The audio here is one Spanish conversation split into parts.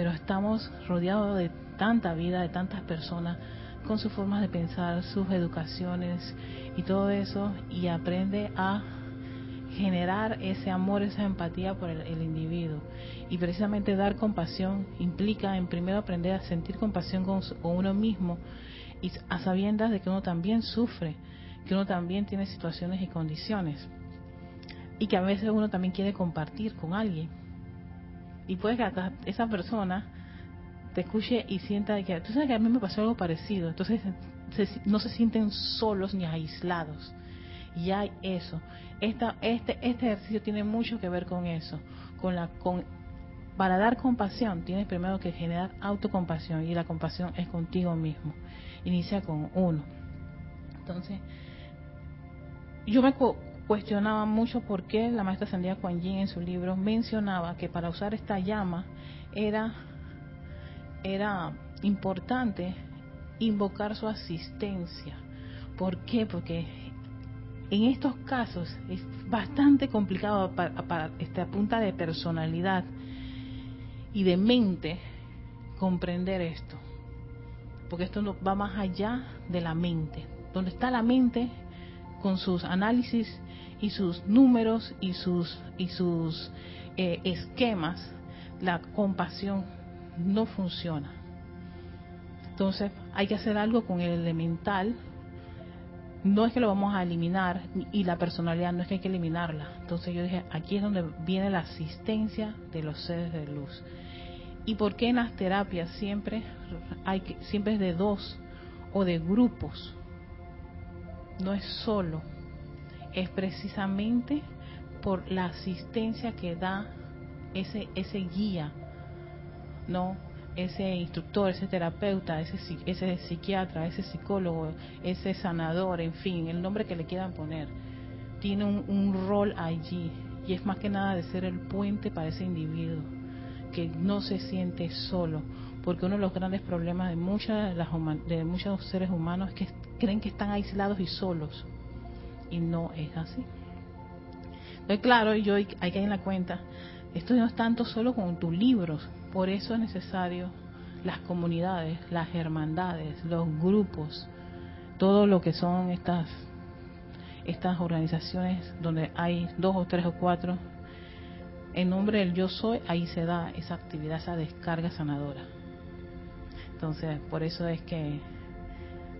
pero estamos rodeados de tanta vida, de tantas personas con sus formas de pensar, sus educaciones y todo eso, y aprende a generar ese amor, esa empatía por el, individuo. Y precisamente dar compasión implica en primero aprender a sentir compasión con, con, uno mismo y a sabiendas de que uno también sufre, que uno también tiene situaciones y condiciones. Y que a veces uno también quiere compartir con alguien. Y puede que esa persona te escuche y sienta que, tú sabes que a mí me pasó algo parecido. Entonces no se sienten solos ni aislados y hay eso. Esta, este, este ejercicio tiene mucho que ver con eso, con la con para dar compasión tienes primero que generar autocompasión y la compasión es contigo mismo. Inicia con uno. Entonces, yo me cuestionaba mucho por qué la maestra Sandía Kuan Yin en su libro mencionaba que para usar esta llama era era importante invocar su asistencia. ¿Por qué? Porque en estos casos es bastante complicado para, esta punta de personalidad y de mente comprender esto. Porque esto no, va más allá de la mente. Donde está la mente con sus análisis y sus números y sus, y sus eh, esquemas, la compasión no funciona. Entonces hay que hacer algo con el elemental no es que lo vamos a eliminar y la personalidad no es que hay que eliminarla. Entonces yo dije, aquí es donde viene la asistencia de los seres de luz. ¿Y por qué en las terapias siempre hay que, siempre es de dos o de grupos? No es solo, es precisamente por la asistencia que da ese ese guía, no ese instructor, ese terapeuta, ese, ese psiquiatra, ese psicólogo, ese sanador, en fin, el nombre que le quieran poner, tiene un, rol allí y es más que nada de ser el puente para ese individuo que no se siente solo, porque uno de los grandes problemas de muchas las, de muchos seres humanos es que creen que están aislados y solos y no es así. Entonces, claro, yo hay que ir en la cuenta, esto no es tanto solo con tus libros, por eso es necesario las comunidades, las hermandades, los grupos, todo lo que son estas estas organizaciones donde hay dos o tres o cuatro en nombre del yo soy, ahí se da esa actividad, esa descarga sanadora. Entonces, por eso es que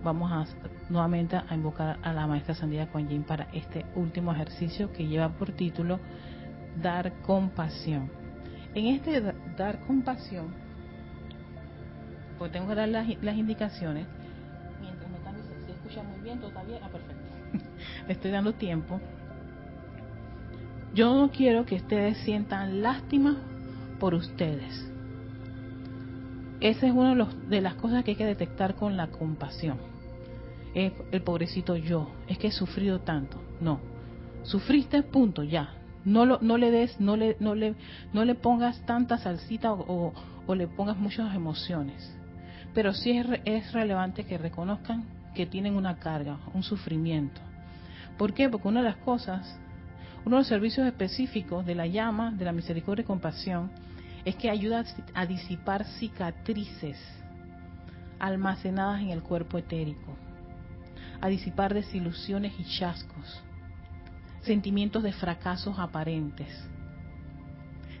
vamos a nuevamente a invocar a la maestra Sandía Yin para este último ejercicio que lleva por título Dar compasión. En este dar compasión, pues tengo que dar las, indicaciones, mientras me están diciendo, se escucha muy bien, todo está ah, perfecto. Le estoy dando tiempo. Yo no quiero que ustedes sientan lástima por ustedes. Esa es una de las cosas que hay que detectar con la compasión. El pobrecito yo, es que he sufrido tanto. No, sufriste, punto, ya, no, lo, no le des, no le, no le, no le pongas tanta salsita o, o, le pongas muchas emociones. Pero sí es, es relevante que reconozcan que tienen una carga, un sufrimiento. ¿Por qué? Porque una de las cosas, uno de los servicios específicos de la llama, de la misericordia y compasión, es que ayuda a disipar cicatrices almacenadas en el cuerpo etérico, a disipar desilusiones y chascos, sentimientos de fracasos aparentes.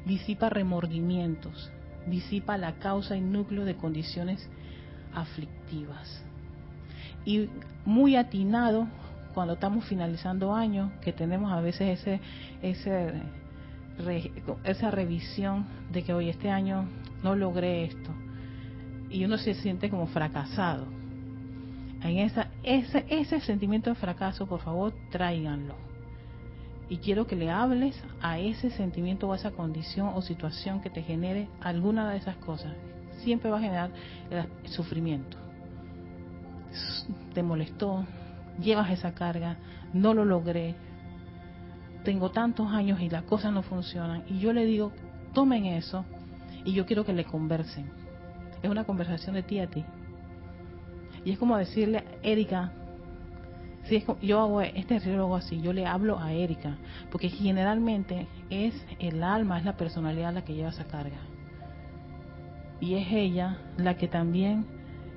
Disipa remordimientos, disipa la causa y núcleo de condiciones aflictivas. Y muy atinado cuando estamos finalizando años, que tenemos a veces ese, esa revisión de que hoy este año no logré esto y uno se siente como fracasado. En esa, ese, ese sentimiento de fracaso, por favor, tráiganlo y quiero que le hables a ese sentimiento o a esa condición o situación que te genere alguna de esas cosas. Siempre va a generar el sufrimiento. Te molestó, llevas esa carga, no lo logré, tengo tantos años y las cosas no funcionan. Y yo le digo, tomen eso y yo quiero que le conversen. Es una conversación de ti a ti. Y es como decirle, Erika, si yo hago este ejercicio así, yo le hablo a Erika, porque generalmente es el alma, es la personalidad la que lleva esa carga. Y es ella la que también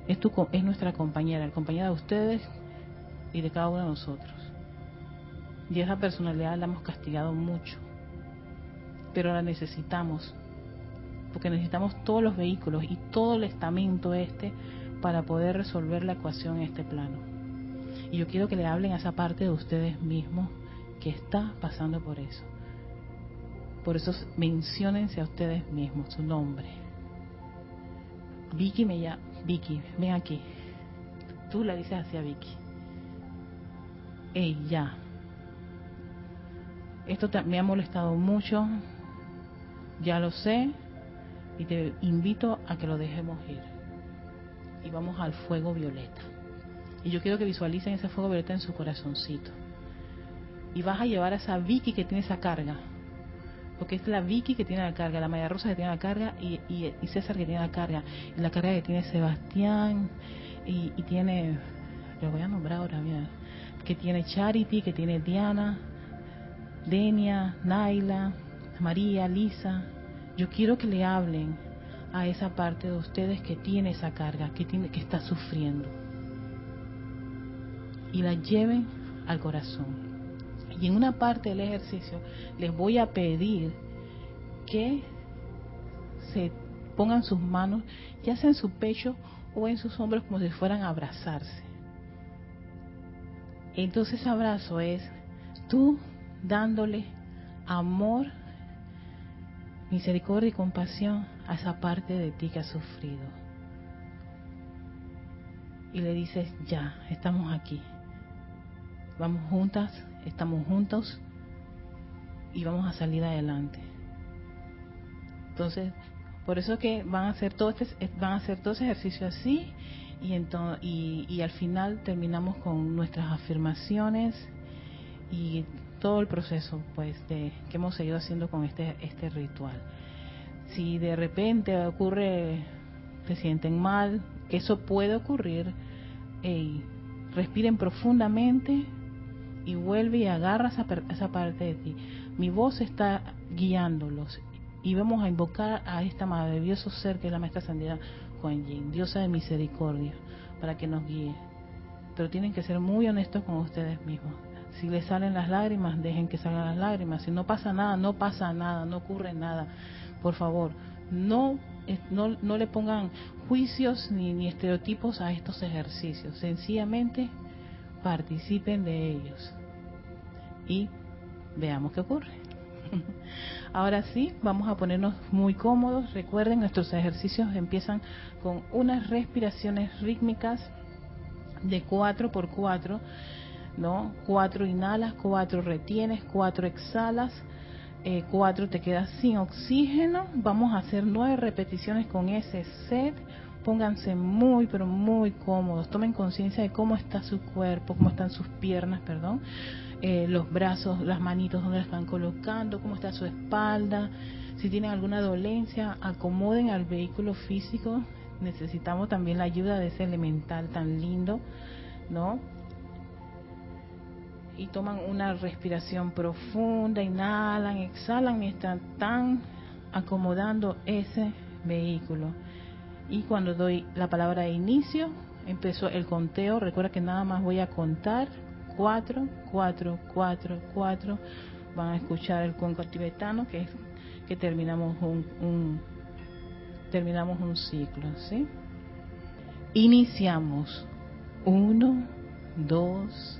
es, tu, es nuestra compañera, la compañera de ustedes y de cada uno de nosotros. Y esa personalidad la hemos castigado mucho, pero la necesitamos, porque necesitamos todos los vehículos y todo el estamento este para poder resolver la ecuación en este plano. Y yo quiero que le hablen a esa parte de ustedes mismos que está pasando por eso. Por eso menciónense a ustedes mismos su nombre. Vicky me llama, Vicky, ven aquí. Tú la dices hacia Vicky. Ey, ya. Esto me ha molestado mucho. Ya lo sé. Y te invito a que lo dejemos ir. Y vamos al fuego violeta. Y yo quiero que visualicen ese fuego violeta en su corazoncito. Y vas a llevar a esa Vicky que tiene esa carga porque es la Vicky que tiene la carga, la María Rosa que tiene la carga y, César que tiene la carga, y la carga que tiene Sebastián y, tiene, le voy a nombrar ahora, mira, que tiene Charity, que tiene Diana, Denia, Naila, María, Lisa. Yo quiero que le hablen a esa parte de ustedes que tiene esa carga, que, tiene, que está sufriendo. Y la lleven al corazón. Y en una parte del ejercicio les voy a pedir que se pongan sus manos, ya sea en su pecho o en sus hombros, como si fueran a abrazarse. Entonces abrazo es tú dándole amor, misericordia y compasión a esa parte de ti que ha sufrido. Y le dices, ya, estamos aquí. Vamos juntas estamos juntos y vamos a salir adelante. Entonces, por eso que van a hacer todo este, van a hacer todo ese ejercicio así y, entonces, y, al final terminamos con nuestras afirmaciones y todo el proceso pues de que hemos seguido haciendo con este este ritual. Si de repente ocurre, se sienten mal, eso puede ocurrir, respiren profundamente, y vuelve y agarra esa, esa parte de ti. Mi voz está guiándolos y vamos a invocar a esta maravilloso ser que es la maestra Sandra Juan Yin, diosa de misericordia, para que nos guíe. Pero tienen que ser muy honestos con ustedes mismos. Si les salen las lágrimas, dejen que salgan las lágrimas. Si no pasa nada, no pasa nada, no ocurre nada. Por favor, no, no, no le pongan juicios ni, ni estereotipos a estos ejercicios. Sencillamente participen de ellos y veamos qué ocurre. Ahora sí, vamos a ponernos muy cómodos. Recuerden, nuestros ejercicios empiezan con unas respiraciones rítmicas de 4 por 4, ¿no? 4 inhalas, 4 retienes, 4 exhalas, 4 eh, te quedas sin oxígeno. Vamos a hacer 9 repeticiones con ese set. Pónganse muy, pero muy cómodos, tomen conciencia de cómo está su cuerpo, cómo están sus piernas, perdón, eh, los brazos, las manitos, donde las están colocando, cómo está su espalda, si tienen alguna dolencia, acomoden al vehículo físico, necesitamos también la ayuda de ese elemental tan lindo, ¿no? Y toman una respiración profunda, inhalan, exhalan mientras están acomodando ese vehículo y cuando doy la palabra de inicio, empezó el conteo. Recuerda que nada más voy a contar cuatro, cuatro, cuatro, cuatro. Van a escuchar el cuenco tibetano, que es que terminamos un, terminamos un ciclo, ¿sí? Iniciamos. Uno, dos,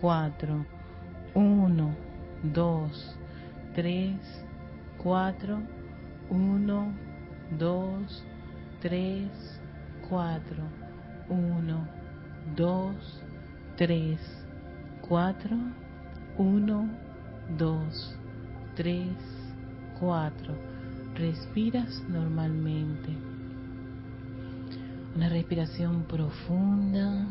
4, 1, 2, 3, 4, 1, 2, 3, 4, 1, 2, 3, 4, 1, 2, 3, 4. Respiras normalmente. Una respiración profunda.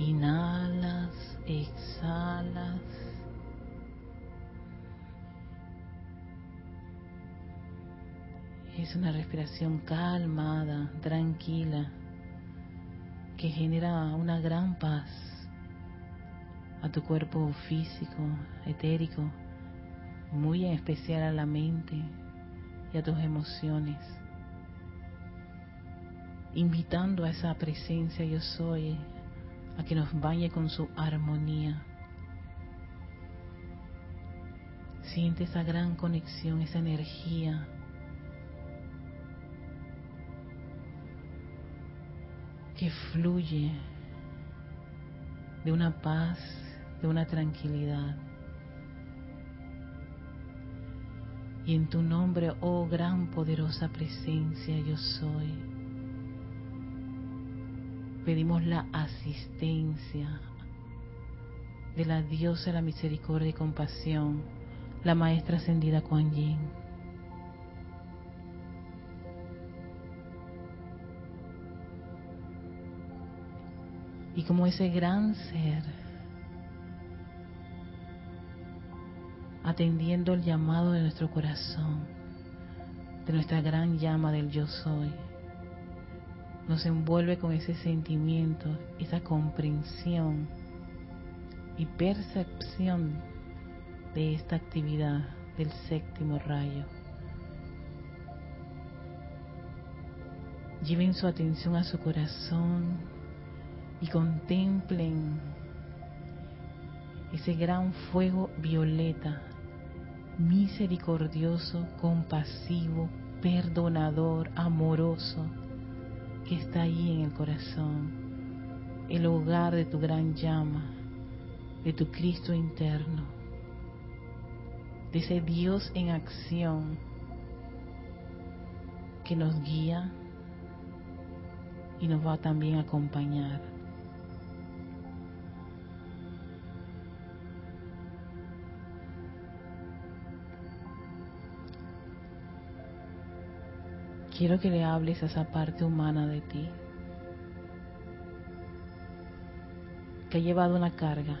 Inhalas, exhalas. Es una respiración calmada, tranquila, que genera una gran paz a tu cuerpo físico, etérico, muy en especial a la mente y a tus emociones, invitando a esa presencia yo soy a que nos bañe con su armonía. Siente esa gran conexión, esa energía que fluye de una paz, de una tranquilidad. Y en tu nombre, oh gran poderosa presencia, yo soy. Pedimos la asistencia de la diosa de la misericordia y compasión, la maestra ascendida Kuan Yin. Y como ese gran ser, atendiendo el llamado de nuestro corazón, de nuestra gran llama del yo soy, nos envuelve con ese sentimiento, esa comprensión y percepción de esta actividad del séptimo rayo. Lleven su atención a su corazón y contemplen ese gran fuego violeta, misericordioso, compasivo, perdonador, amoroso, que está ahí en el corazón, el hogar de tu gran llama, de tu Cristo interno, de ese Dios en acción que nos guía y nos va también a acompañar. Quiero que le hables a esa parte humana de ti que ha llevado una carga,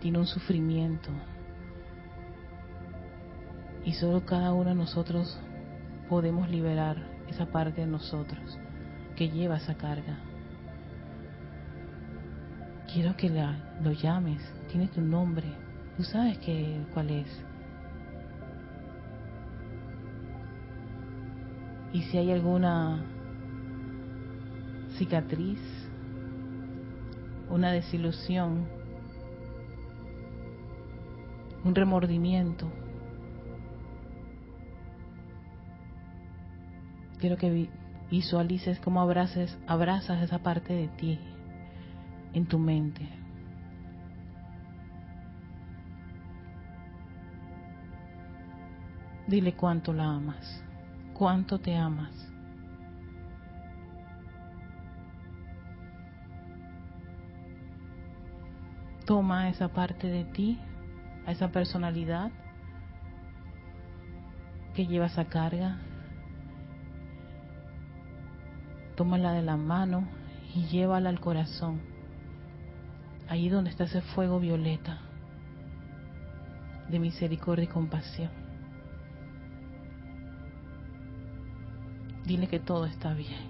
tiene un sufrimiento y solo cada uno de nosotros podemos liberar esa parte de nosotros que lleva esa carga. Quiero que la, lo llames, tiene tu nombre, tú sabes que, cuál es. Y si hay alguna cicatriz, una desilusión, un remordimiento, quiero que visualices cómo abraces, abrazas esa parte de ti en tu mente. Dile cuánto la amas, cuánto te amas. Toma esa parte de ti, a esa personalidad que lleva esa carga, tómala de la mano y llévala al corazón, ahí donde está ese fuego violeta de misericordia y compasión. Dile que todo está bien,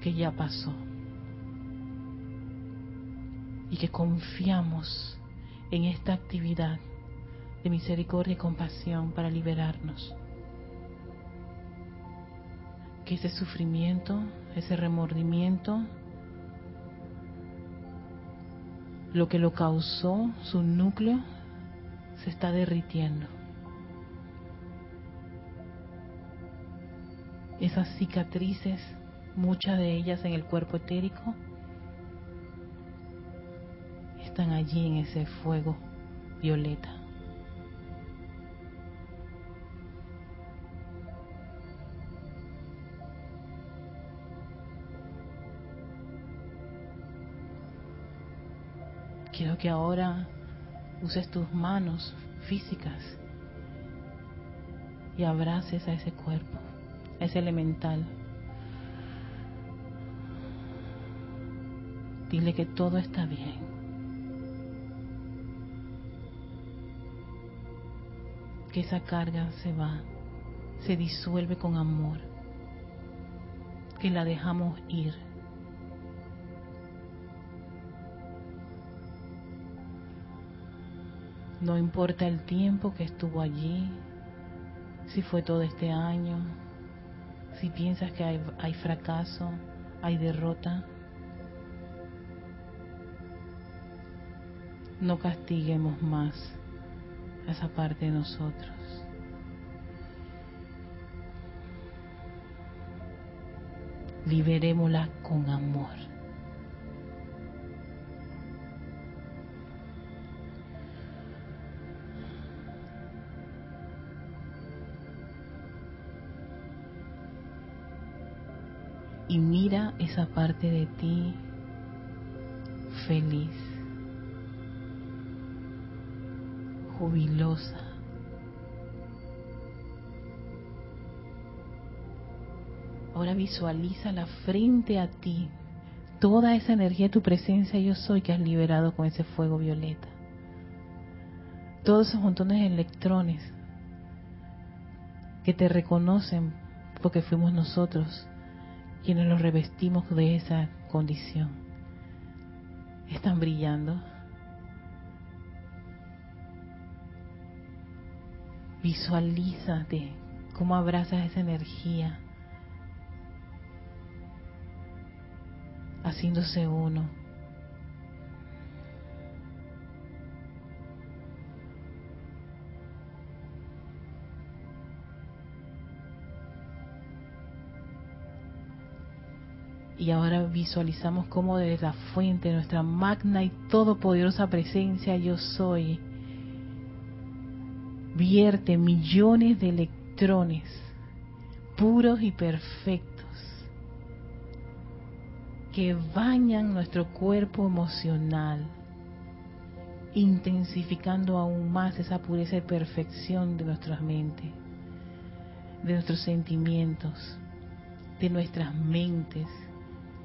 que ya pasó y que confiamos en esta actividad de misericordia y compasión para liberarnos que ese sufrimiento, ese remordimiento, lo que lo causó, su núcleo, se está derritiendo. Esas cicatrices, muchas de ellas en el cuerpo etérico, están allí en ese fuego violeta. Quiero que ahora uses tus manos físicas y abraces a ese cuerpo, a ese elemental. Dile que todo está bien. Que esa carga se va, se disuelve con amor. Que la dejamos ir No importa el tiempo que estuvo allí, si fue todo este año, si piensas que hay, fracaso, hay derrota. No castiguemos más esa parte de nosotros. Liberémosla con amor. Esa parte de ti feliz, jubilosa. Ahora visualiza la frente a ti, toda esa energía de tu presencia yo soy que has liberado con ese fuego violeta. Todos esos montones de electrones que te reconocen porque fuimos nosotros quienes los revestimos de esa condición. Están brillando. Visualízate cómo abrazas esa energía, haciéndose uno Y ahora visualizamos cómo desde la fuente, nuestra magna y todopoderosa presencia yo soy, vierte millones de electrones puros y perfectos que bañan nuestro cuerpo emocional intensificando aún más esa pureza y perfección de nuestras mentes, de nuestros sentimientos, de nuestras mentes,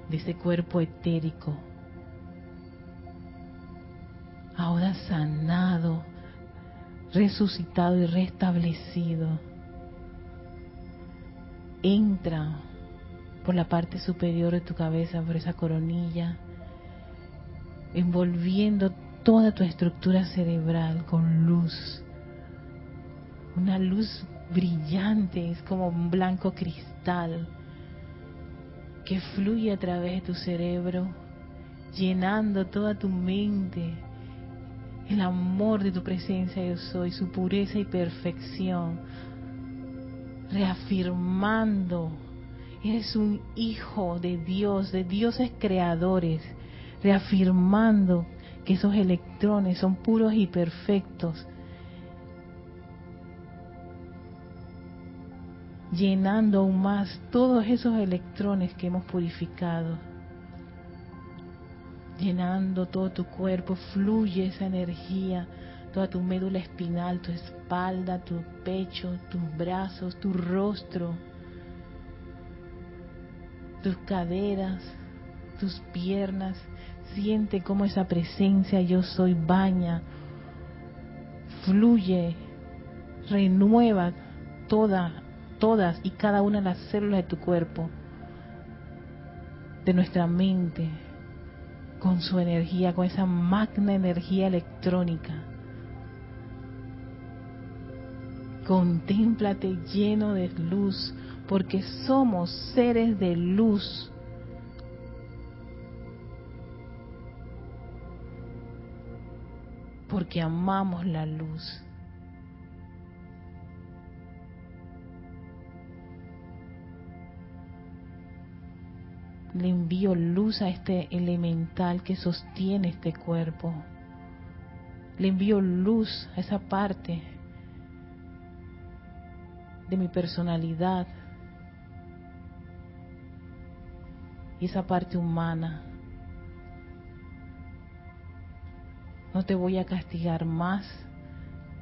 de ese cuerpo etérico. Ahora sanado, resucitado y restablecido. Entra por la parte superior de tu cabeza, por esa coronilla, envolviendo toda tu estructura cerebral con luz. Una luz brillante, es como un blanco cristal que fluye a través de tu cerebro, llenando toda tu mente. El amor de tu presencia yo soy, su pureza y perfección, reafirmando, eres un hijo de Dios, de dioses creadores, reafirmando que esos electrones son puros y perfectos, llenando aún más todos esos electrones que hemos purificado. Llenando todo tu cuerpo, fluye esa energía, toda tu médula espinal, tu espalda, tu pecho, tus brazos, tu rostro, tus caderas, tus piernas. Siente cómo esa presencia yo soy baña, fluye, renueva toda todas y cada una de las células de tu cuerpo, de nuestra mente, con su energía, con esa magna energía electrónica. Contémplate lleno de luz, porque somos seres de luz. Porque amamos la luz. Le envío luz a este elemental que sostiene este cuerpo. Le envío luz a esa parte de mi personalidad y esa parte humana. No te voy a castigar más,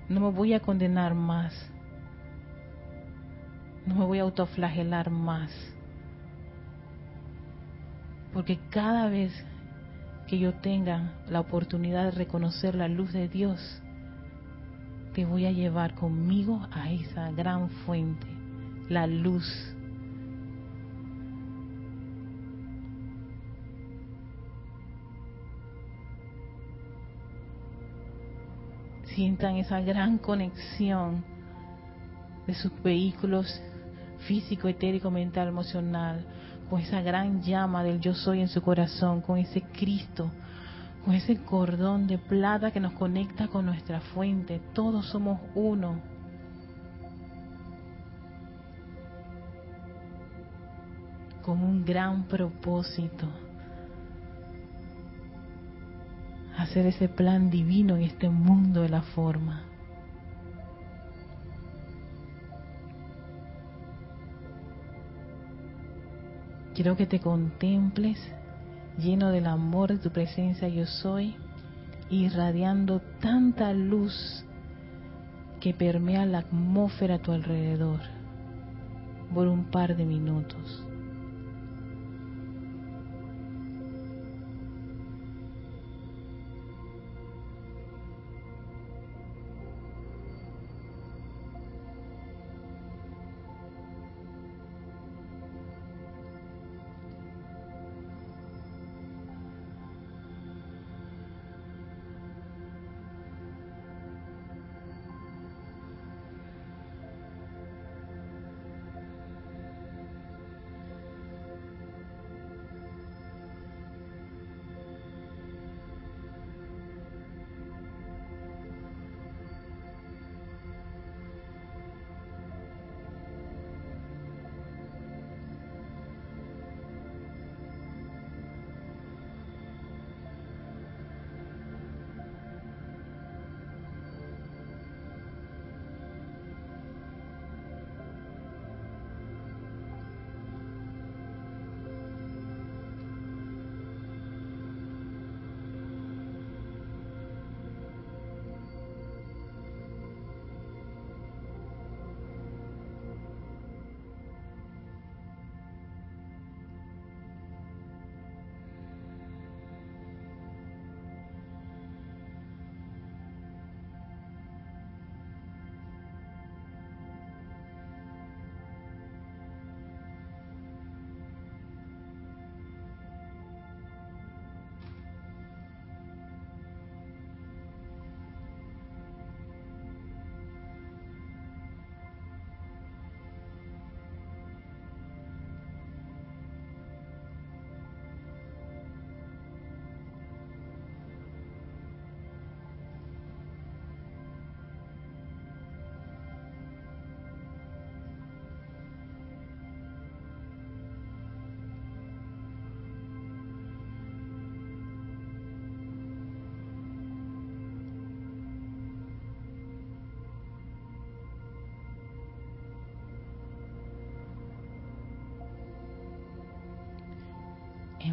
no me voy a condenar más, no me voy a autoflagelar más porque cada vez que yo tenga la oportunidad de reconocer la luz de Dios, te voy a llevar conmigo a esa gran fuente, la luz. Sientan esa gran conexión de sus vehículos físico, etérico, mental, emocional, con esa gran llama del yo soy en su corazón, con ese Cristo, con ese cordón de plata que nos conecta con nuestra fuente. Todos somos uno. Con un gran propósito. Hacer ese plan divino en este mundo de la forma. Quiero que te contemples lleno del amor de tu presencia yo soy, irradiando tanta luz que permea la atmósfera a tu alrededor por un par de minutos.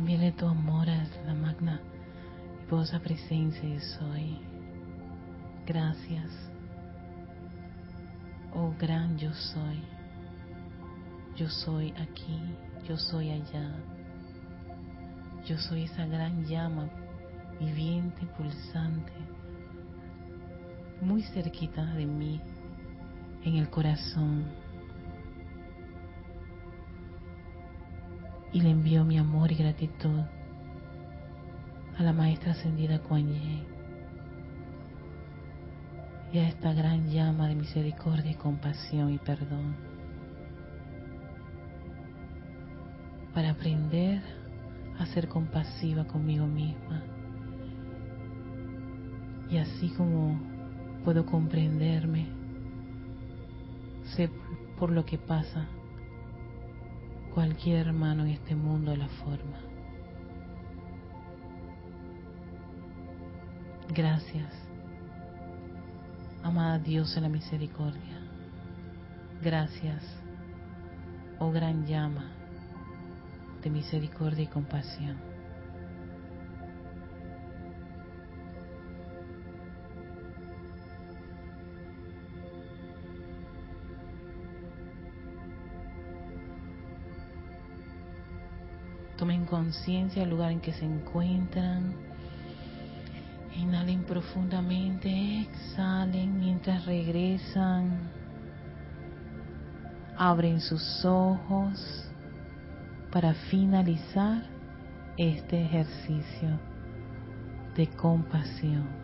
Envíale tu amor a la magna y poderosa presencia de soy. Gracias. Oh gran yo soy. Yo soy aquí, yo soy allá. Yo soy esa gran llama viviente, pulsante, muy cerquita de mí, en el corazón. Y le envío mi amor y gratitud a la maestra ascendida Kuan Yin y a esta gran llama de misericordia y compasión y perdón para aprender a ser compasiva conmigo misma. Y así como puedo comprenderme sé por lo que pasa cualquier hermano en este mundo la forma. Gracias, amada Dios en la misericordia. Gracias, oh gran llama de misericordia y compasión. Conciencia del lugar en que se encuentran. Inhalen profundamente, exhalen mientras regresan. Abren sus ojos para finalizar este ejercicio de compasión.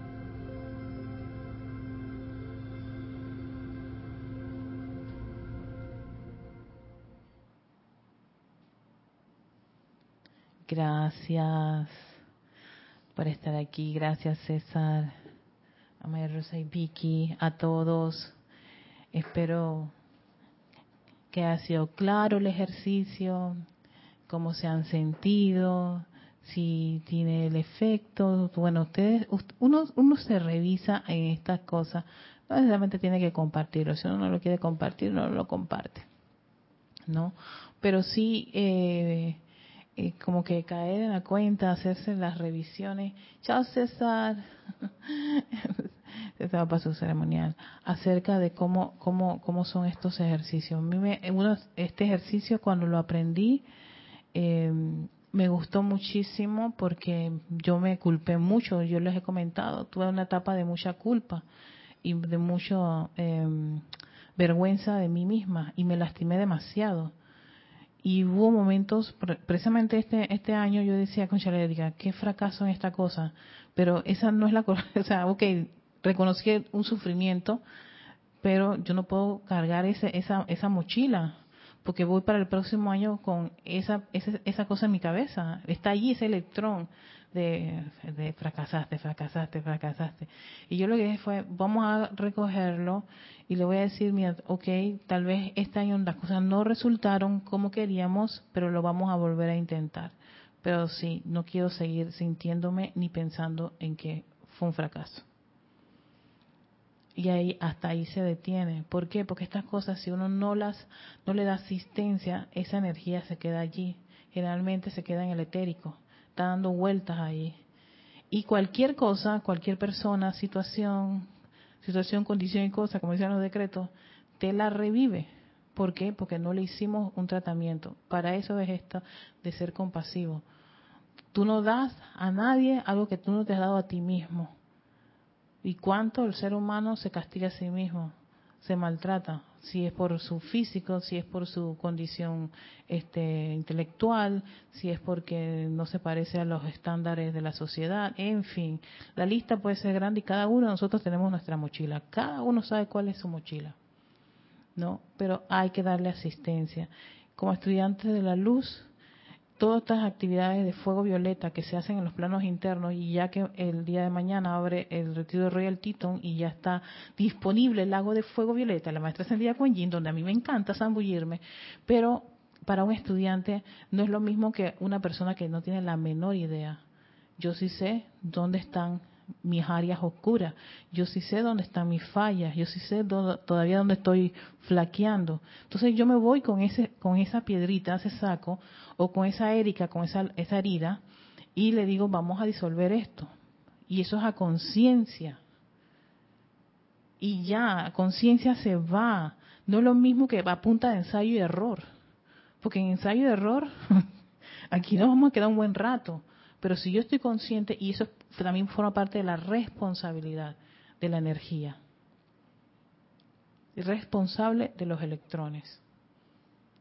Gracias por estar aquí. Gracias César, a María Rosa y Vicky, a todos. Espero que haya sido claro el ejercicio, cómo se han sentido, si tiene el efecto. Bueno, ustedes, uno, uno se revisa en estas cosas. No necesariamente tiene que compartirlo. Si uno no lo quiere compartir, no lo comparte. ¿No? Pero sí, eh, como que caer en la cuenta, hacerse las revisiones. Chao César. César para su ceremonial. Acerca de cómo, cómo, cómo son estos ejercicios. Uno, este ejercicio cuando lo aprendí, eh, me gustó muchísimo porque yo me culpé mucho, yo les he comentado, tuve una etapa de mucha culpa y de mucha eh, vergüenza de mí misma y me lastimé demasiado y hubo momentos, precisamente este este año yo decía, con diga, qué fracaso en esta cosa, pero esa no es la cosa, o sea, ok, reconocí un sufrimiento, pero yo no puedo cargar ese, esa, esa mochila, porque voy para el próximo año con esa, esa, esa cosa en mi cabeza, está allí ese electrón de, de fracasaste, fracasaste, fracasaste. Y yo lo que dije fue, vamos a recogerlo y le voy a decir, mira, ok, tal vez este año las cosas no resultaron como queríamos, pero lo vamos a volver a intentar. Pero sí, no quiero seguir sintiéndome ni pensando en que fue un fracaso. Y ahí hasta ahí se detiene. ¿Por qué? Porque estas cosas, si uno no las no le da asistencia, esa energía se queda allí. Generalmente se queda en el etérico, está dando vueltas ahí. Y cualquier cosa, cualquier persona, situación, situación, condición y cosa, como dicen los decretos, te la revive. ¿Por qué? Porque no le hicimos un tratamiento. Para eso es esto de ser compasivo. Tú no das a nadie algo que tú no te has dado a ti mismo. ¿Y cuánto el ser humano se castiga a sí mismo? Se maltrata si es por su físico, si es por su condición este, intelectual, si es porque no se parece a los estándares de la sociedad, en fin, la lista puede ser grande y cada uno de nosotros tenemos nuestra mochila, cada uno sabe cuál es su mochila, ¿no? Pero hay que darle asistencia. Como estudiantes de la luz, todas estas actividades de fuego violeta que se hacen en los planos internos y ya que el día de mañana abre el retiro de Royal Teton y ya está disponible el lago de fuego violeta, la maestra Kuan Yin, donde a mí me encanta zambullirme, pero para un estudiante no es lo mismo que una persona que no tiene la menor idea. Yo sí sé dónde están mis áreas oscuras, yo sí sé dónde están mis fallas, yo sí sé todavía dónde estoy flaqueando. Entonces yo me voy con ese con esa piedrita, ese saco, o con esa Erika, con esa, esa herida, y le digo, vamos a disolver esto. Y eso es a conciencia. Y ya, conciencia se va. No es lo mismo que va a punta de ensayo y error. Porque en ensayo y error, aquí nos vamos a quedar un buen rato. Pero si yo estoy consciente, y eso también forma parte de la responsabilidad de la energía, responsable de los electrones.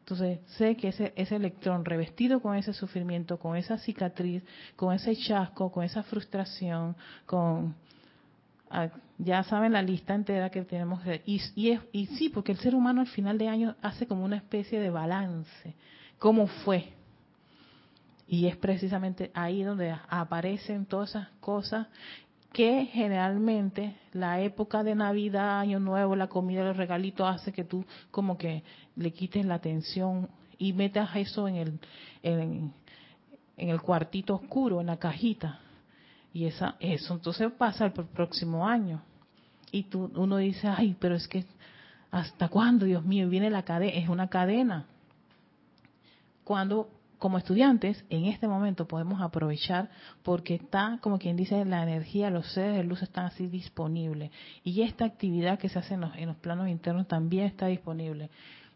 Entonces, sé que ese, ese electrón revestido con ese sufrimiento, con esa cicatriz, con ese chasco, con esa frustración, con... Ah, ya saben la lista entera que tenemos. Y, y, es, y sí, porque el ser humano al final de año hace como una especie de balance. ¿Cómo fue? Y es precisamente ahí donde aparecen todas esas cosas que generalmente la época de Navidad, Año Nuevo, la comida, los regalitos hace que tú como que le quites la atención y metas eso en el en, el cuartito oscuro, en la cajita. Y esa eso entonces pasa el próximo año. Y tú uno dice, "Ay, pero es que ¿hasta cuándo, Dios mío? Viene la cadena, es una cadena." Cuando como estudiantes, en este momento podemos aprovechar porque está, como quien dice, la energía, los seres de luz están así disponibles. Y esta actividad que se hace en los, planos internos también está disponible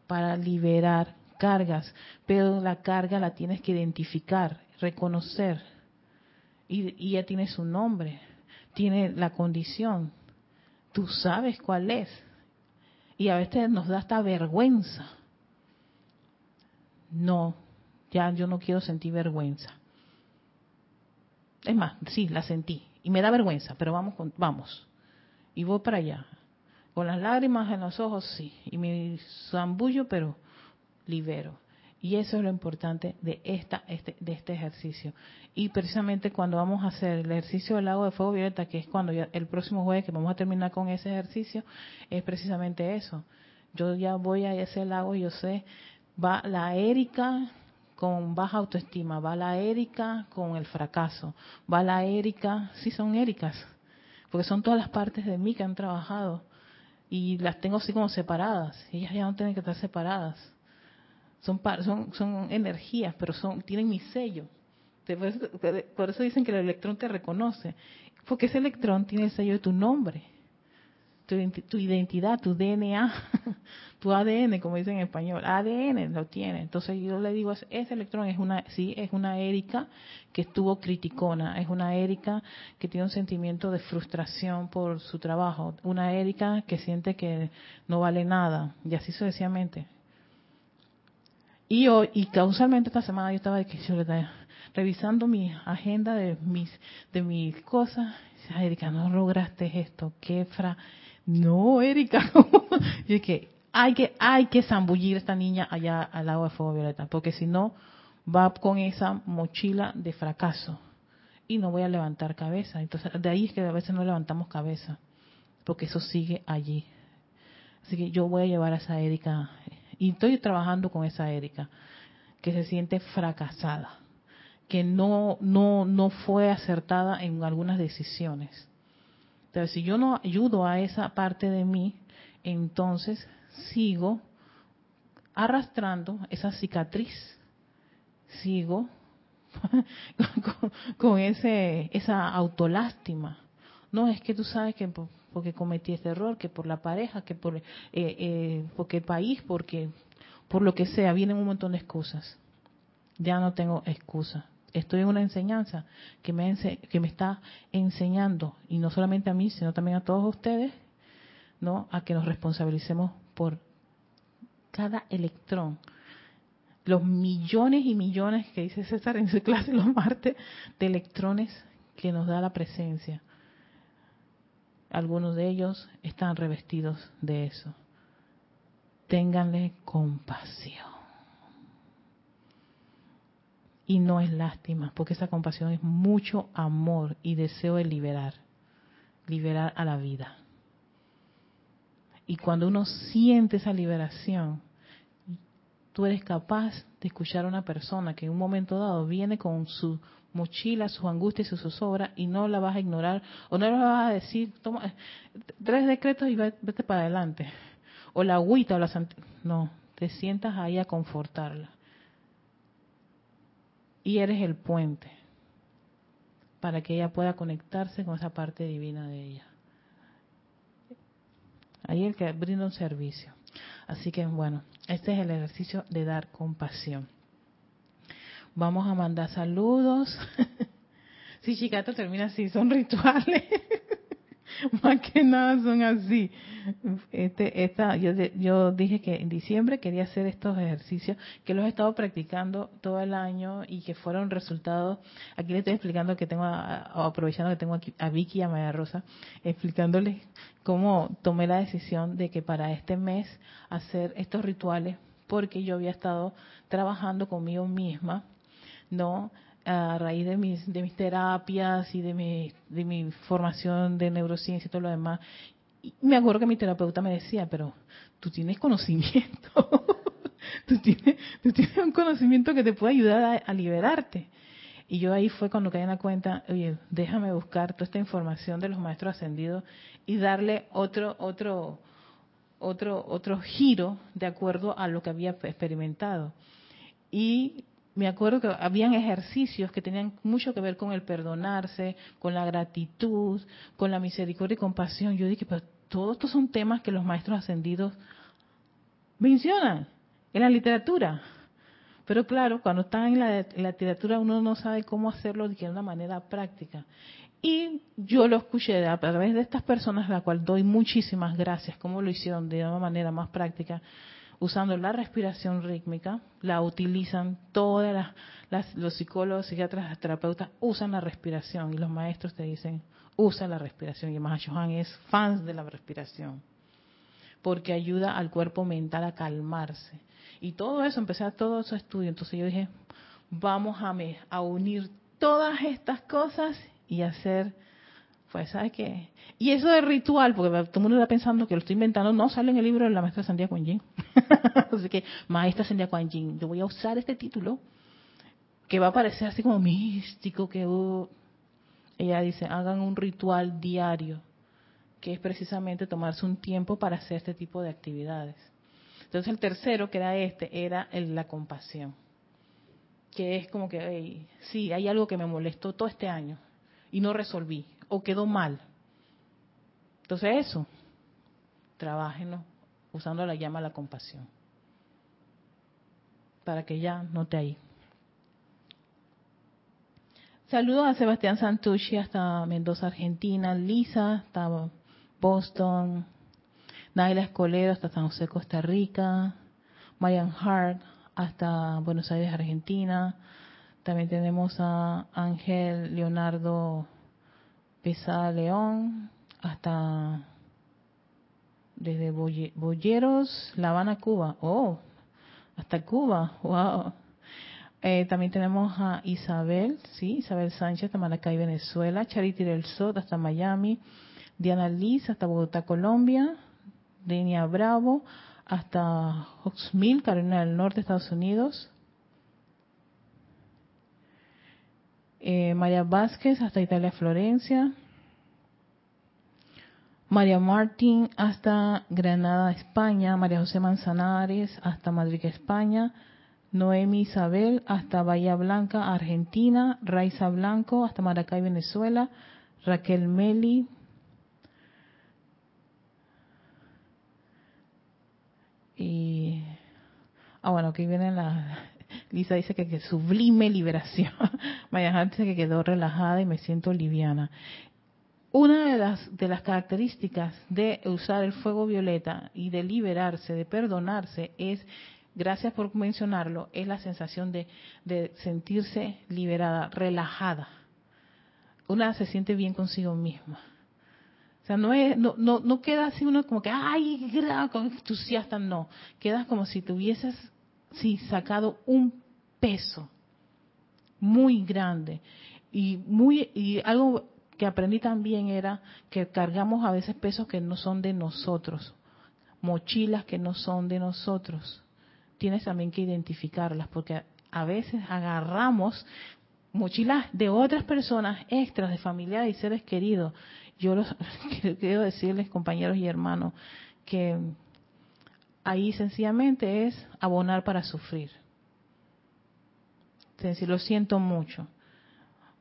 para liberar cargas. Pero la carga la tienes que identificar, reconocer. Y, y ya tiene su nombre, tiene la condición. Tú sabes cuál es. Y a veces nos da esta vergüenza. No, ya yo no quiero sentir vergüenza. Es más, sí, la sentí. Y me da vergüenza, pero vamos, vamos. Y voy para allá. Con las lágrimas en los ojos, sí. Y me zambullo, pero libero. Y eso es lo importante de, esta, este, de este ejercicio. Y precisamente cuando vamos a hacer el ejercicio del lago de fuego violeta, que es cuando el próximo jueves que vamos a terminar con ese ejercicio, es precisamente eso. Yo ya voy a ese lago yo sé, va la Erika con baja autoestima, va la Erika con el fracaso, va la Erika, sí son Éricas, porque son todas las partes de mí que han trabajado y las tengo así como separadas, ellas ya no tienen que estar separadas, son, son, son energías, pero son tienen mi sello. Por eso dicen que el electrón te reconoce, porque ese electrón tiene el sello de tu nombre tu, identidad, tu DNA, tu ADN, como dicen en español, ADN lo tiene. Entonces yo le digo, ese electrón es una, sí, es una Erika que estuvo criticona, es una Erika que tiene un sentimiento de frustración por su trabajo, una Erika que siente que no vale nada, y así sucesivamente. Y hoy, y causalmente esta semana yo estaba revisando mi agenda de mis, de mis cosas, Erika, no lograste esto, qué fra no, Erika, y que hay que hay que zambullir a esta niña allá al lado de fuego violeta, porque si no va con esa mochila de fracaso y no voy a levantar cabeza. Entonces, de ahí es que a veces no levantamos cabeza, porque eso sigue allí. Así que yo voy a llevar a esa Erika y estoy trabajando con esa Erika que se siente fracasada, que no no no fue acertada en algunas decisiones entonces, si yo no ayudo a esa parte de mí, entonces sigo arrastrando esa cicatriz, sigo con, ese esa autolástima. No es que tú sabes que porque cometí este error, que por la pareja, que por eh, eh, porque el país, porque por lo que sea, vienen un montón de excusas. Ya no tengo excusa estoy en una enseñanza que me, que me está enseñando, y no solamente a mí, sino también a todos ustedes, ¿no? a que nos responsabilicemos por cada electrón. Los millones y millones que dice César en su clase los martes de electrones que nos da la presencia. Algunos de ellos están revestidos de eso. Ténganle compasión y no es lástima, porque esa compasión es mucho amor y deseo de liberar, liberar a la vida. Y cuando uno siente esa liberación, tú eres capaz de escuchar a una persona que en un momento dado viene con su mochila, sus angustias y sus zozobra y no la vas a ignorar o no le vas a decir, toma tres decretos y vete para adelante. O la agüita o la No, te sientas ahí a confortarla. Y eres el puente para que ella pueda conectarse con esa parte divina de ella. Ahí el que brinda un servicio. Así que bueno, este es el ejercicio de dar compasión. Vamos a mandar saludos. sí, chicato termina así, son rituales. Más que nada son así. Este, esta, yo, yo dije que en diciembre quería hacer estos ejercicios, que los he estado practicando todo el año y que fueron resultados. Aquí les estoy explicando que tengo, aprovechando que tengo aquí a Vicky y a María Rosa, explicándoles cómo tomé la decisión de que para este mes hacer estos rituales, porque yo había estado trabajando conmigo misma, ¿no? A raíz de mis, de mis terapias y de mi, de mi formación de neurociencia y todo lo demás, me acuerdo que mi terapeuta me decía, pero tú tienes conocimiento, tú, tienes, un conocimiento que te puede ayudar a, liberarte. Y yo ahí fue cuando caí en la cuenta, oye, déjame buscar toda esta información de los maestros ascendidos y darle otro, otro, otro, otro giro de acuerdo a lo que había experimentado. Y me acuerdo que habían ejercicios que tenían mucho que ver con el perdonarse, con la gratitud, con la misericordia y compasión. Yo dije, pero todos estos son temas que los maestros ascendidos mencionan en la literatura. Pero claro, cuando están en la, literatura uno no sabe cómo hacerlo de una manera práctica. Y yo lo escuché a través de estas personas, a las cuales doy muchísimas gracias, cómo lo hicieron de una manera más práctica usando la respiración rítmica, la utilizan todas las, los psicólogos, psiquiatras, terapeutas usan la respiración y los maestros te dicen usa la respiración y Mahashohan es fan de la respiración porque ayuda al cuerpo mental a calmarse. Y todo eso empecé a todo ese estudio entonces yo dije vamos a, a unir todas estas cosas y hacer pues, ¿sabes qué? Y eso de ritual, porque todo el mundo está pensando que lo estoy inventando, no sale en el libro de la maestra Sandia Kuan Yin. así que, maestra Sandia Kuan Yin, yo voy a usar este título, que va a parecer así como místico, que uh, ella dice, hagan un ritual diario, que es precisamente tomarse un tiempo para hacer este tipo de actividades. Entonces el tercero, que era este, era el, la compasión, que es como que, hey, sí, hay algo que me molestó todo este año y no resolví o quedó mal. Entonces eso, trabajenlo usando la llama a la compasión. Para que ya no te ahí. Saludos a Sebastián Santucci hasta Mendoza, Argentina, Lisa hasta Boston, Naila Escolero hasta San José, Costa Rica, Marian Hart hasta Buenos Aires, Argentina. También tenemos a Ángel Leonardo Pesa León hasta desde Boyeros, La Habana, Cuba. Oh, hasta Cuba. Wow. Eh, también tenemos a Isabel, sí, Isabel Sánchez hasta Maracay, Venezuela. Charity del Sot hasta Miami. Diana Liz hasta Bogotá, Colombia. Denia Bravo hasta Hawksmill, Carolina del Norte, Estados Unidos. Eh, María Vázquez hasta Italia, Florencia. María Martín hasta Granada, España. María José Manzanares hasta Madrid, España. Noemi Isabel hasta Bahía Blanca, Argentina. Raiza Blanco hasta Maracay, Venezuela. Raquel Meli. Y. Ah, bueno, aquí viene la, Lisa dice que, que sublime liberación. Maya dice que quedó relajada y me siento liviana. Una de las, de las características de usar el fuego violeta y de liberarse, de perdonarse, es, gracias por mencionarlo, es la sensación de, sentirse liberada, relajada. Una se siente bien consigo misma. O sea, no, es, no, no, queda así uno como que, ay, con entusiasta, no. Quedas como si tuvieses sí, sacado un peso muy grande. Y, muy, y algo que aprendí también era que cargamos a veces pesos que no son de nosotros, mochilas que no son de nosotros. Tienes también que identificarlas porque a veces agarramos mochilas de otras personas extras, de familiares y seres queridos. Yo los, quiero decirles, compañeros y hermanos, que ahí sencillamente es abonar para sufrir. Es decir, lo siento mucho,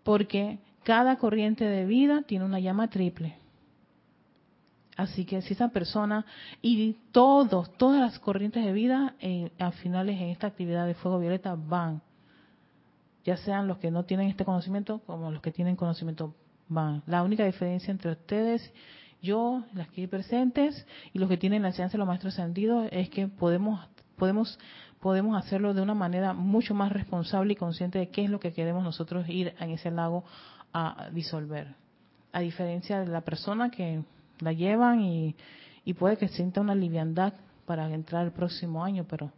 porque cada corriente de vida tiene una llama triple. Así que si esa persona y todos, todas las corrientes de vida eh, al finales en esta actividad de fuego violeta van, ya sean los que no tienen este conocimiento como los que tienen conocimiento van. La única diferencia entre ustedes, yo, las que hay presentes y los que tienen la enseñanza de los maestros ascendidos es que podemos podemos podemos hacerlo de una manera mucho más responsable y consciente de qué es lo que queremos nosotros ir en ese lago a disolver. A diferencia de la persona que la llevan y, puede que sienta una liviandad para entrar el próximo año, pero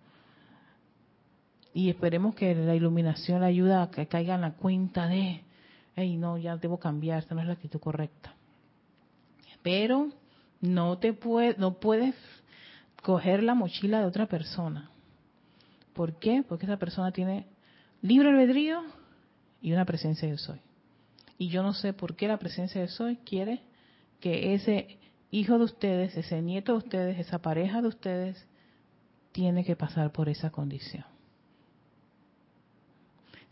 y esperemos que la iluminación le ayude a que caiga en la cuenta de, hey, no, ya debo cambiar, esta no es la actitud correcta. Pero no te puede, no puedes coger la mochila de otra persona. ¿Por qué? Porque esa persona tiene libre albedrío y una presencia de soy. Y yo no sé por qué la presencia de soy quiere que ese hijo de ustedes, ese nieto de ustedes, esa pareja de ustedes, tiene que pasar por esa condición.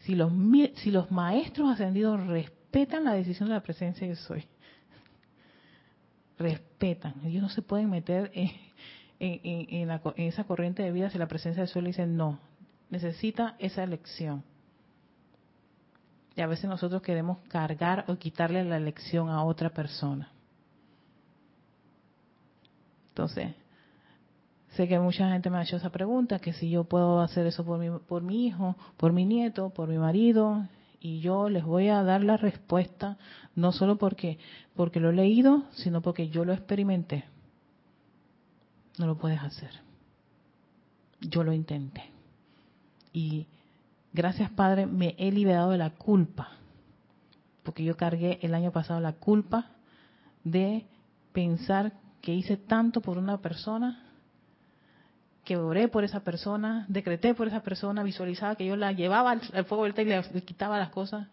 Si los, si los maestros ascendidos respetan la decisión de la presencia de soy, respetan, ellos no se pueden meter en, en, esa corriente de vida si la presencia de soy le dice no, necesita esa elección. Y a veces nosotros queremos cargar o quitarle la elección a otra persona. Entonces, sé que mucha gente me ha hecho esa pregunta, que si yo puedo hacer eso por mi, por mi hijo, por mi nieto, por mi marido, y yo les voy a dar la respuesta, no solo porque, porque lo he leído, sino porque yo lo experimenté. No lo puedes hacer. Yo lo intenté. Y gracias Padre, me he liberado de la culpa, porque yo cargué el año pasado la culpa de pensar que hice tanto por una persona, que oré por esa persona, decreté por esa persona, visualizaba que yo la llevaba al, fuego del y le, le quitaba las cosas,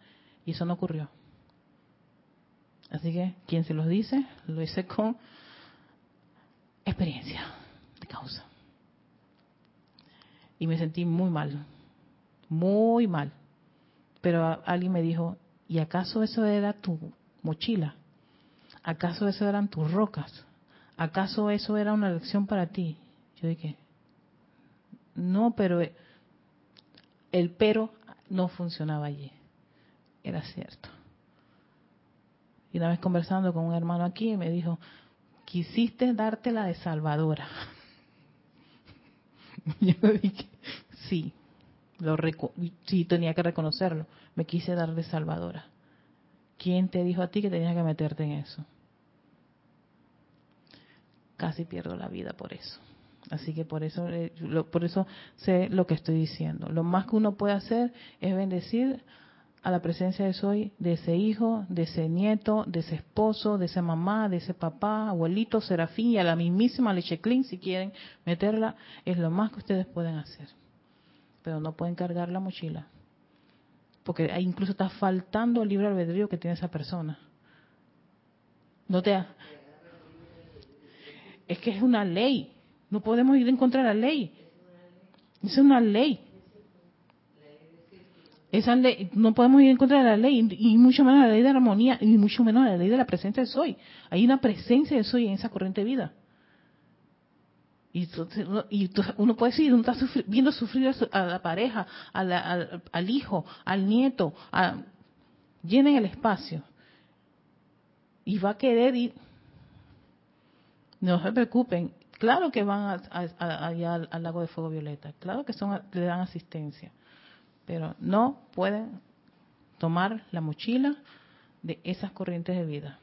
y eso no ocurrió. Así que quien se los dice, lo hice con experiencia de causa. Y me sentí muy mal, muy mal. Pero alguien me dijo, ¿y acaso eso era tu mochila? ¿Acaso eso eran tus rocas? ¿acaso eso era una lección para ti? Yo dije, no, pero el pero no funcionaba allí. Era cierto. Y una vez conversando con un hermano aquí, me dijo, quisiste darte la de salvadora. Yo dije, sí, lo sí, tenía que reconocerlo. Me quise dar de salvadora. ¿Quién te dijo a ti que tenías que meterte en eso? casi pierdo la vida por eso. Así que por eso, eh, por eso sé lo que estoy diciendo. Lo más que uno puede hacer es bendecir a la presencia de soy de ese hijo, de ese nieto, de ese esposo, de esa mamá, de ese papá, abuelito, serafín y a la mismísima leche clean si quieren meterla, es lo más que ustedes pueden hacer. Pero no pueden cargar la mochila. Porque incluso está faltando el libre albedrío que tiene esa persona. No te, es que es una ley. No podemos ir en contra de la ley. Es una ley. Esa ley, no podemos ir en contra de la ley, y mucho menos la ley de la armonía, y mucho menos la ley de la presencia de soy. Hay una presencia de soy en esa corriente de vida. Y, uno puede decir, uno está viendo sufrir a la pareja, al, hijo, al nieto, a, llenen el espacio. Y va a querer ir, no se preocupen. Claro que van allá al, lago de fuego violeta. Claro que son, le dan asistencia. Pero no pueden tomar la mochila de esas corrientes de vida.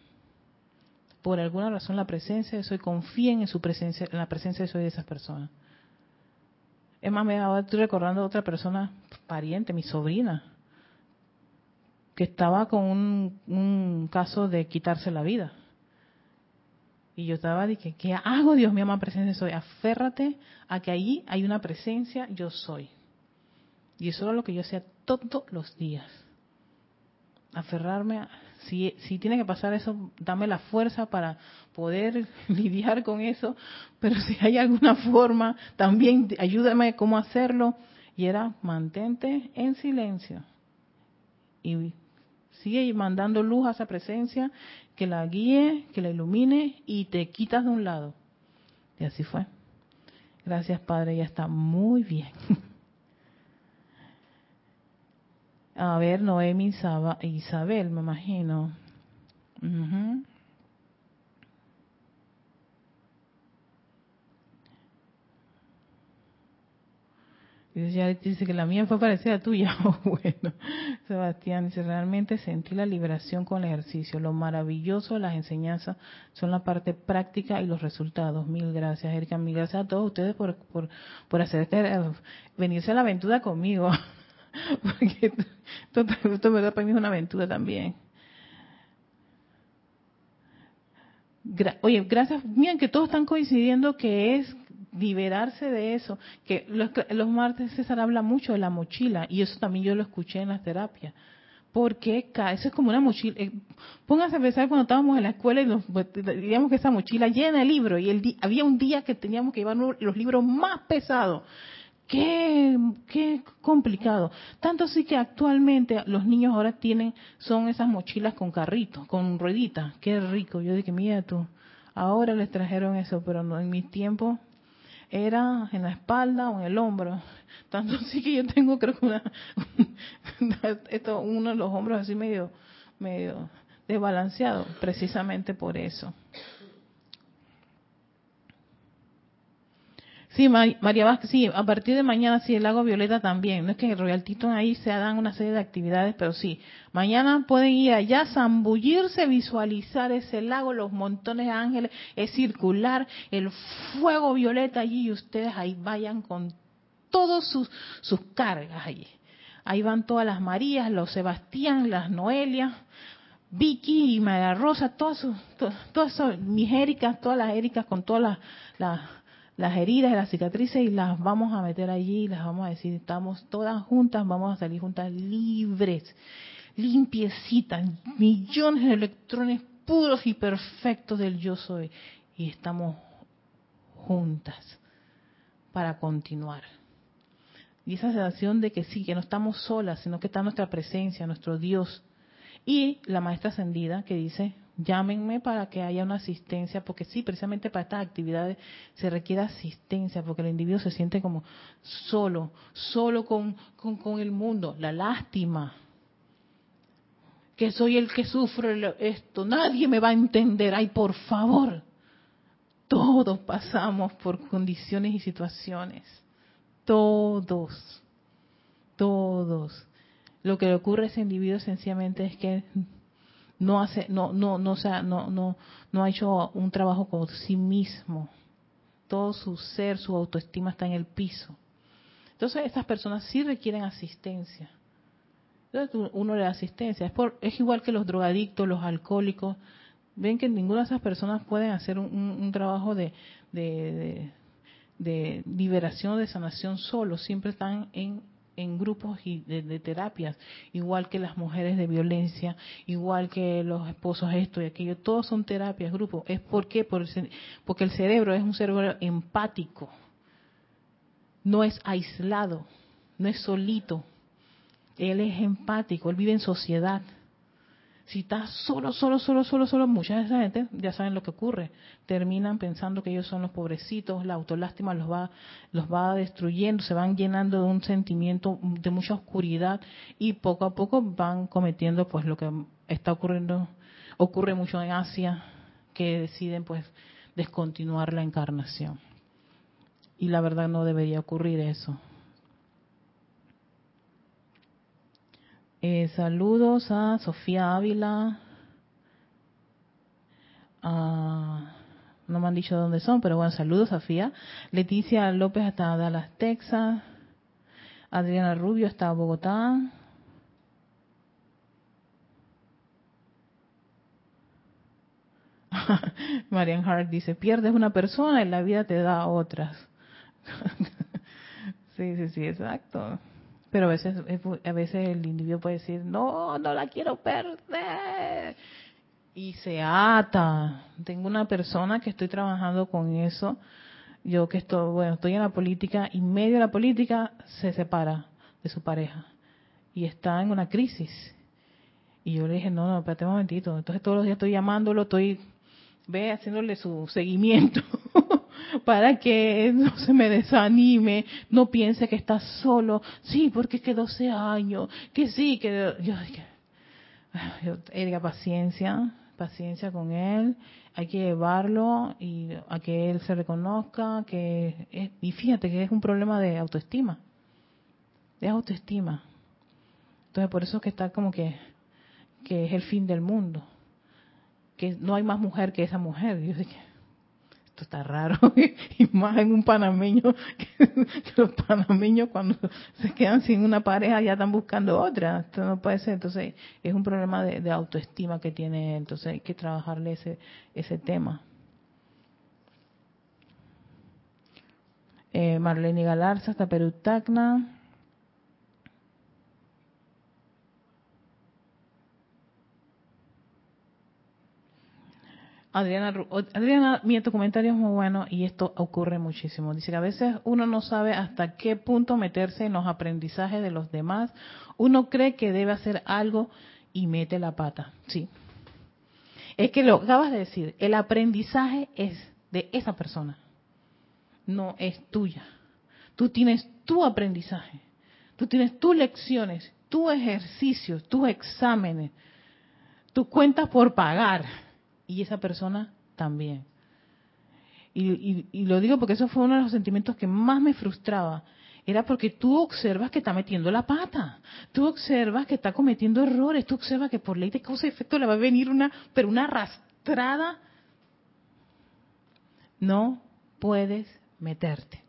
Por alguna razón la presencia de soy, confíen en su presencia, en la presencia de soy de esas personas. Es más, me estoy recordando a otra persona, pariente, mi sobrina, que estaba con un caso de quitarse la vida y yo estaba dije, ¿qué hago, Dios mío, más presencia soy? Aférrate a que ahí hay una presencia, yo soy. Y eso es lo que yo hacía todos los días. Aferrarme a, si, si tiene que pasar eso, dame la fuerza para poder lidiar con eso, pero si hay alguna forma, también ayúdame cómo hacerlo. Y era, mantente en silencio. Y sigue mandando luz a esa presencia, que la guíe, que la ilumine y te quitas de un lado. Y así fue. Gracias, Padre, ya está muy bien. A ver, Noemi Isabel, me imagino. dice que la mía fue parecida a tuya. bueno, Sebastián dice, realmente sentí la liberación con el ejercicio. Lo maravilloso de las enseñanzas son la parte práctica y los resultados. Mil gracias, Erika. Mil gracias a todos ustedes por, por, por hacer este, venirse a la aventura conmigo. Porque esto, esto, verdad para mí es una aventura también. Oye, gracias. Miren que todos están coincidiendo que es liberarse de eso. Que los, martes César habla mucho de la mochila y eso también yo lo escuché en las terapias. Porque eso es como una mochila. Eh, pónganse a pensar cuando estábamos en la escuela y nos, pues, digamos que esa mochila llena de libros y el había un día que teníamos que llevar los libros más pesados Qué, qué complicado. Tanto así que actualmente los niños ahora tienen, son esas mochilas con carritos, con rueditas. Qué rico. Yo dije, mira tú, ahora les trajeron eso, pero no, en mi tiempo era en la espalda o en el hombro. Tanto así que yo tengo, creo que una, esto, uno de los hombros así medio, medio desbalanceado, precisamente por eso. Sí, María Vázquez, sí, a partir de mañana sí, el lago Violeta también. No es que en Royal Teton ahí se dan una serie de actividades, pero sí. Mañana pueden ir allá, zambullirse, visualizar ese lago, los montones de ángeles, es circular, el fuego violeta allí y ustedes ahí vayan con todos sus, sus cargas allí. Ahí van todas las Marías, los Sebastián, las Noelias, Vicky y María Rosa, todas, sus, todas, mis Éricas, todas las Éricas con todas las las heridas y las cicatrices y las vamos a meter allí, las vamos a decir, estamos todas juntas, vamos a salir juntas libres, limpiecitas, millones de electrones puros y perfectos del yo soy. Y estamos juntas para continuar. Y esa sensación de que sí, que no estamos solas, sino que está nuestra presencia, nuestro Dios. Y la maestra ascendida que dice, llámenme para que haya una asistencia, porque sí, precisamente para estas actividades se requiere asistencia, porque el individuo se siente como solo, solo con, con, el mundo, la lástima, que soy el que sufre esto, nadie me va a entender, ay, por favor, todos pasamos por condiciones y situaciones, todos, todos. Lo que le ocurre a ese individuo sencillamente es que no hace, no, no, no, no, no, no ha hecho un trabajo con sí mismo. Todo su ser, su autoestima está en el piso. Entonces estas personas sí requieren asistencia. Entonces uno le da asistencia. Es, por, es igual que los drogadictos, los alcohólicos. Ven que ninguna de esas personas pueden hacer un, trabajo de, de, de, de liberación, de sanación solo. Siempre están en en grupos de, terapias, igual que las mujeres de violencia, igual que los esposos esto y aquello, todos son terapias, grupos. ¿Es por qué? Porque el cerebro es un cerebro empático, no es aislado, no es solito, él es empático, él vive en sociedad. Si estás solo, solo, solo, solo, solo, mucha de esa gente ya saben lo que ocurre. Terminan pensando que ellos son los pobrecitos, la autolástima los va, los va destruyendo, se van llenando de un sentimiento de mucha oscuridad y poco a poco van cometiendo pues lo que está ocurriendo, ocurre mucho en Asia, que deciden pues descontinuar la encarnación. Y la verdad no debería ocurrir eso. Eh, saludos a Sofía Ávila. no me han dicho dónde son, pero bueno, saludos Sofía. Leticia López hasta Dallas, Texas. Adriana Rubio hasta Bogotá. Marian Hart dice, pierdes una persona y la vida te da otras. sí, sí, sí, exacto. Pero a veces, a veces el individuo puede decir, no, no la quiero perder. Y se ata. Tengo una persona que estoy trabajando con eso. Yo que estoy, bueno, estoy en la política y medio de la política se separa de su pareja. Y está en una crisis. Y yo le dije, no, no, espérate un momentito. Entonces todos los días estoy llamándolo, estoy, ve, haciéndole su seguimiento. para que no se me desanime, no piense que está solo, sí, porque es que 12 años, que sí, que yo, yo paciencia, paciencia con él, hay que llevarlo y a que él se reconozca que y fíjate que es un problema de autoestima, de autoestima. Entonces por eso es que está como que que es el fin del mundo, que no hay más mujer que esa mujer. Yo dije, esto está raro, y más en un panameño, que, los panameños cuando se quedan sin una pareja ya están buscando otra, esto no puede ser, entonces es un problema de, autoestima que tiene, entonces hay que trabajarle ese, ese tema. Eh, Marlene Galarza hasta Perú Adriana, Adriana, mi comentario es muy bueno y esto ocurre muchísimo. Dice que a veces uno no sabe hasta qué punto meterse en los aprendizajes de los demás. Uno cree que debe hacer algo y mete la pata. Sí. Es que lo acabas de decir, el aprendizaje es de esa persona, no es tuya. Tú tienes tu aprendizaje, tú tienes tus lecciones, tus ejercicios, tus exámenes, tus cuentas por pagar y esa persona también. Y, lo digo porque eso fue uno de los sentimientos que más me frustraba. Era porque tú observas que está metiendo la pata, tú observas que está cometiendo errores, tú observas que por ley de causa y efecto le va a venir una, pero una arrastrada. No puedes meterte.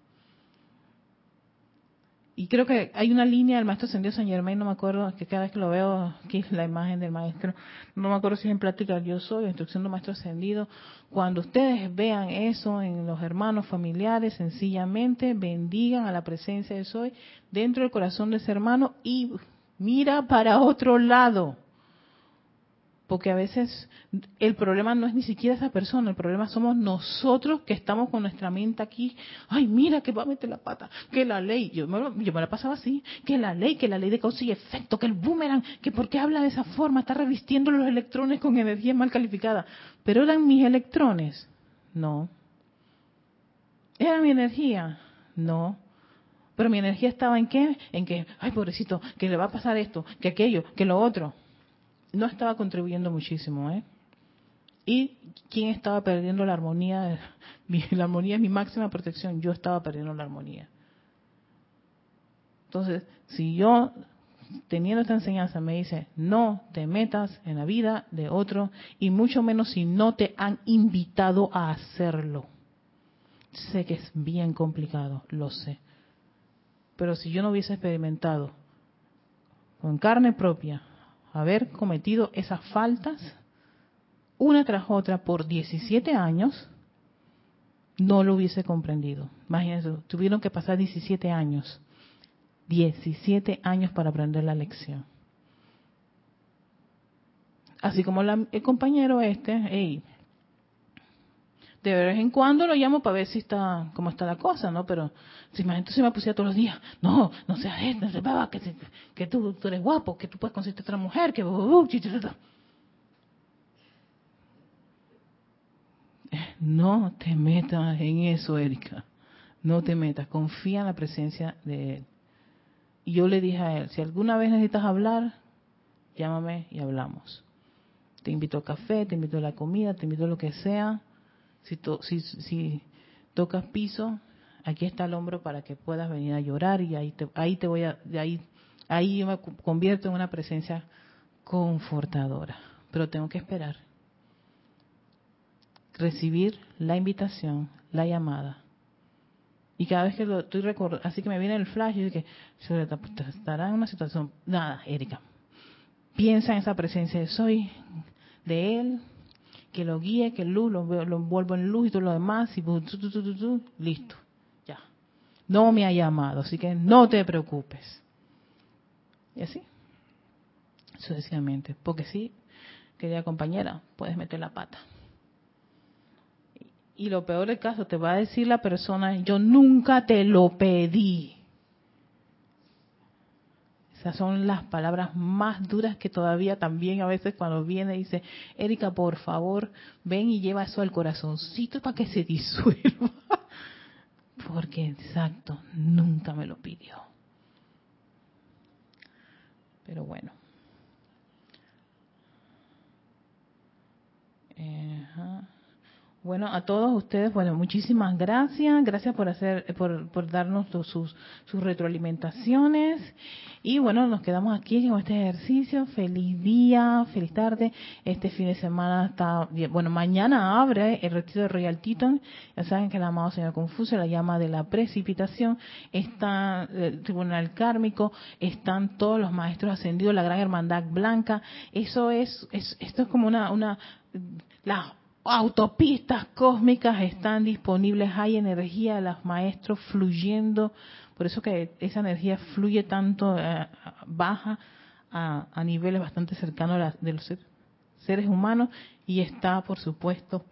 Y creo que hay una línea del maestro ascendido San Germain, no me acuerdo, que cada vez que lo veo, aquí la imagen del maestro, no me acuerdo si es en plática yo soy, instrucción del maestro ascendido. Cuando ustedes vean eso en los hermanos familiares, sencillamente bendigan a la presencia de soy dentro del corazón de ese hermano y mira para otro lado porque a veces el problema no es ni siquiera esa persona, el problema somos nosotros que estamos con nuestra mente aquí, ay, mira que va a meter la pata, que la ley, yo me, yo me la pasaba así, que la ley, que la ley de causa y efecto, que el boomerang, que por qué habla de esa forma, está revistiendo los electrones con energía mal calificada, pero eran mis electrones, no. ¿Era mi energía? No. Pero mi energía estaba en qué? En que, ay, pobrecito, que le va a pasar esto, que aquello, que lo otro no estaba contribuyendo muchísimo, ¿eh? ¿Y quién estaba perdiendo la armonía? La armonía es mi máxima protección, yo estaba perdiendo la armonía. Entonces, si yo, teniendo esta enseñanza, me dice, no te metas en la vida de otro, y mucho menos si no te han invitado a hacerlo. Sé que es bien complicado, lo sé. Pero si yo no hubiese experimentado con carne propia haber cometido esas faltas una tras otra por 17 años, no lo hubiese comprendido. Imagínense, tuvieron que pasar 17 años. 17 años para aprender la lección. Así como el compañero este, hey, de vez en cuando lo llamo para ver si está, cómo está la cosa, ¿no? Pero si si me pusiera todos los días, no, no seas esto, no seas que, que tú, eres guapo, que tú puedes conseguir otra mujer, que... no te metas en eso, Erika. No te metas, confía en la presencia de Él. Y yo le dije a Él, si alguna vez necesitas hablar, llámame y hablamos. Te invito a café, te invito a la comida, te invito a lo que sea si, si, tocas piso, aquí está el hombro para que puedas venir a llorar y ahí te, ahí te voy a, ahí, ahí yo me convierto en una presencia confortadora. Pero tengo que esperar. Recibir la invitación, la llamada. Y cada vez que lo estoy recordando, así que me viene el flash y que estará en una situación, nada, Erika, piensa en esa presencia de soy, de él, que lo guíe, que luz, lo, lo envuelvo en luz y todo lo demás, y listo, ya. No me ha llamado, así que no te preocupes. Y así, sucesivamente. Porque sí, querida compañera, puedes meter la pata. Y lo peor del caso, te va a decir la persona, yo nunca te lo pedí. Esas son las palabras más duras que todavía también a veces cuando viene dice, Erika, por favor, ven y lleva eso al corazoncito para que se disuelva. Porque exacto, nunca me lo pidió. Pero bueno. Bueno, a todos ustedes, bueno, muchísimas gracias, gracias por hacer, por, por darnos sus, sus retroalimentaciones y bueno, nos quedamos aquí en este ejercicio. Feliz día, feliz tarde. Este fin de semana está, bueno, mañana abre el retiro de Royal Teton. Ya saben que el amado Señor Confucio la llama de la precipitación. Está el Tribunal Kármico, están todos los maestros ascendidos, la Gran Hermandad Blanca. Eso es, es esto es como una, una, la autopistas cósmicas están disponibles, hay energía de los maestros fluyendo, por eso que esa energía fluye tanto, eh, baja a, niveles bastante cercanos de los seres humanos y está, por supuesto,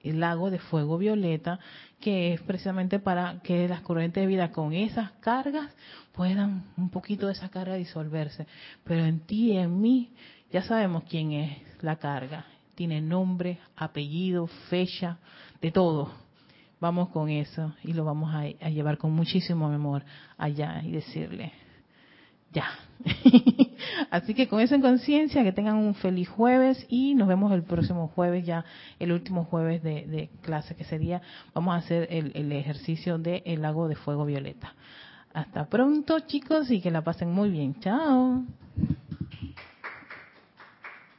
el lago de fuego violeta, que es precisamente para que las corrientes de vida con esas cargas puedan un poquito de esa carga disolverse. Pero en ti y en mí ya sabemos quién es la carga tiene nombre, apellido, fecha, de todo. Vamos con eso y lo vamos a, llevar con muchísimo amor allá y decirle, ya. Así que con eso en conciencia, que tengan un feliz jueves y nos vemos el próximo jueves, ya el último jueves de, clase que sería, vamos a hacer el, ejercicio del el lago de fuego violeta. Hasta pronto chicos y que la pasen muy bien. Chao.